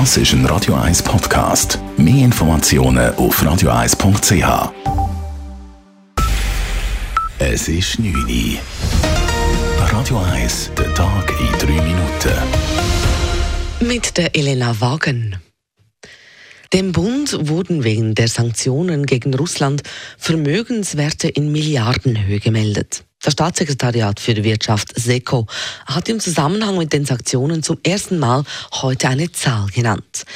Das ist ein Radio 1 Podcast. Mehr Informationen auf radio1.ch. Es ist 9 Uhr. Radio 1, der Tag in 3 Minuten. Mit der Elena Wagen. Dem Bund wurden wegen der Sanktionen gegen Russland Vermögenswerte in Milliardenhöhe gemeldet. Das Staatssekretariat für Wirtschaft SECO hat im Zusammenhang mit den Sanktionen zum ersten Mal heute eine Zahl genannt.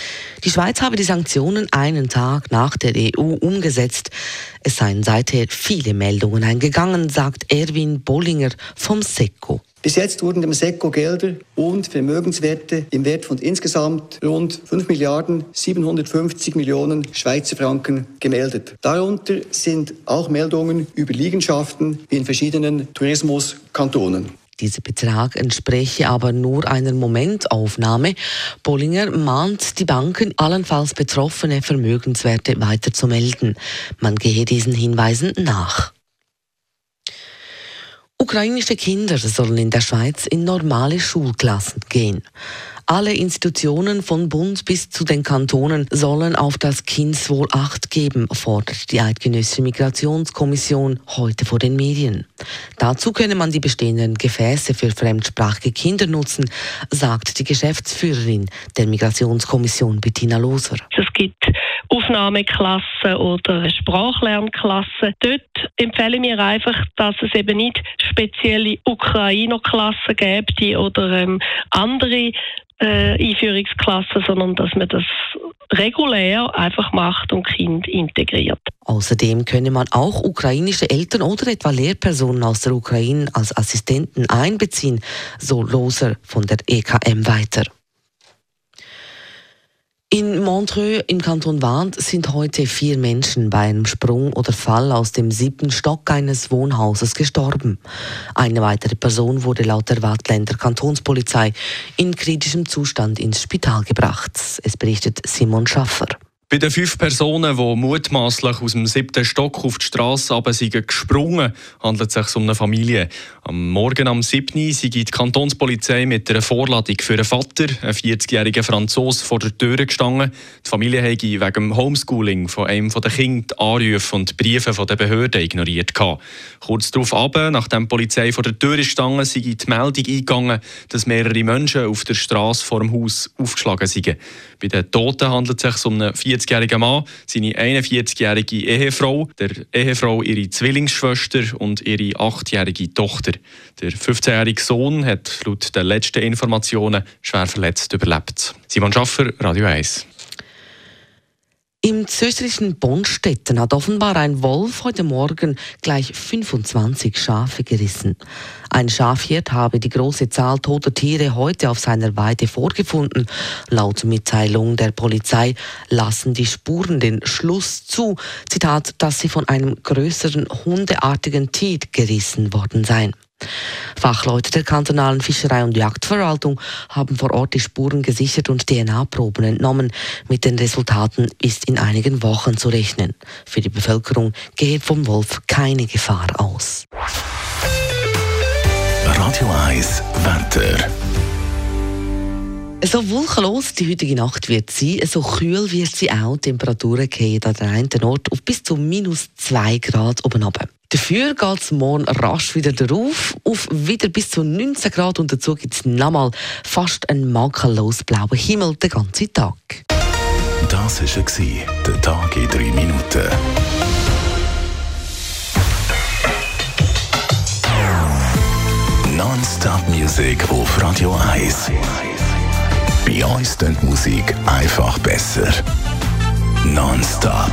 Die Schweiz habe die Sanktionen einen Tag nach der EU umgesetzt. Es seien seither viele Meldungen eingegangen, sagt Erwin Bollinger vom SECO. Bis jetzt wurden dem SECO Gelder und Vermögenswerte im Wert von insgesamt rund 5 Milliarden 750 Millionen Schweizer Franken gemeldet. Darunter sind auch Meldungen über Liegenschaften in verschiedenen Tourismuskantonen. Dieser Betrag entspreche aber nur einer Momentaufnahme. Bollinger mahnt die Banken, allenfalls betroffene Vermögenswerte weiterzumelden. Man gehe diesen Hinweisen nach. Ukrainische Kinder sollen in der Schweiz in normale Schulklassen gehen. Alle Institutionen von Bund bis zu den Kantonen sollen auf das Kindswohl Acht geben, fordert die Eidgenössische Migrationskommission heute vor den Medien. Dazu könne man die bestehenden Gefäße für fremdsprachige Kinder nutzen, sagt die Geschäftsführerin der Migrationskommission Bettina Loser. Es gibt Aufnahmeklassen oder Sprachlernklassen. Dort empfehle mir einfach, dass es eben nicht spezielle Ukrainer-Klassen gibt oder ähm, andere äh, Einführungsklassen, sondern dass man das regulär einfach macht und Kind integriert. Außerdem könne man auch ukrainische Eltern oder etwa Lehrpersonen aus der Ukraine als Assistenten einbeziehen, so Loser von der EKM weiter. In Montreux im Kanton Waadt sind heute vier Menschen bei einem Sprung oder Fall aus dem siebten Stock eines Wohnhauses gestorben. Eine weitere Person wurde laut der Waadtländer Kantonspolizei in kritischem Zustand ins Spital gebracht. Es berichtet Simon Schaffer. Bei den fünf Personen, die mutmaßlich aus dem siebten Stock auf die Straße aber gesprungen handelt es sich um eine Familie. Am Morgen am 7. sei die Kantonspolizei mit einer Vorladung für einen Vater, einen 40-jährigen Franzos, vor der Tür gestanden. Die Familie habe wegen dem Homeschooling von einem der Kinder die Anrufe und Briefe der Behörden ignoriert. Kurz darauf, ab, nachdem die Polizei vor der Tür gestanden sei die Meldung eingegangen, dass mehrere Menschen auf der Straße vor dem Haus aufgeschlagen seien. Bei den Toten handelt es sich um einen 40-jährigen Mann, seine 41-jährige Ehefrau, der Ehefrau ihre Zwillingsschwester und ihre 8-jährige Tochter. Der 15-jährige Sohn hat laut den letzten Informationen schwer verletzt überlebt. Simon Schaffer, Radio 1. Im österreichischen Bonstetten hat offenbar ein Wolf heute Morgen gleich 25 Schafe gerissen. Ein Schafhirt habe die große Zahl toter Tiere heute auf seiner Weide vorgefunden. Laut Mitteilung der Polizei lassen die Spuren den Schluss zu, Zitat, dass sie von einem größeren hundeartigen Tier gerissen worden seien. Fachleute der kantonalen Fischerei- und Jagdverwaltung haben vor Ort die Spuren gesichert und DNA-Proben entnommen. Mit den Resultaten ist in einigen Wochen zu rechnen. Für die Bevölkerung geht vom Wolf keine Gefahr aus. Radio 1 Wetter. So wolkenlos die heutige Nacht wird sie, so kühl wird sie auch. Die Temperaturen gehen an der einen Ort auf bis zu minus 2 Grad oben runter. Dafür geht es morgen rasch wieder darauf, auf wieder bis zu 19 Grad und dazu gibt es nochmal fast einen makellos blauen Himmel den ganzen Tag. Das war der Tag in drei Minuten. Non-Stop Music auf Radio 1. Bei uns klingt Musik einfach besser. Non-Stop.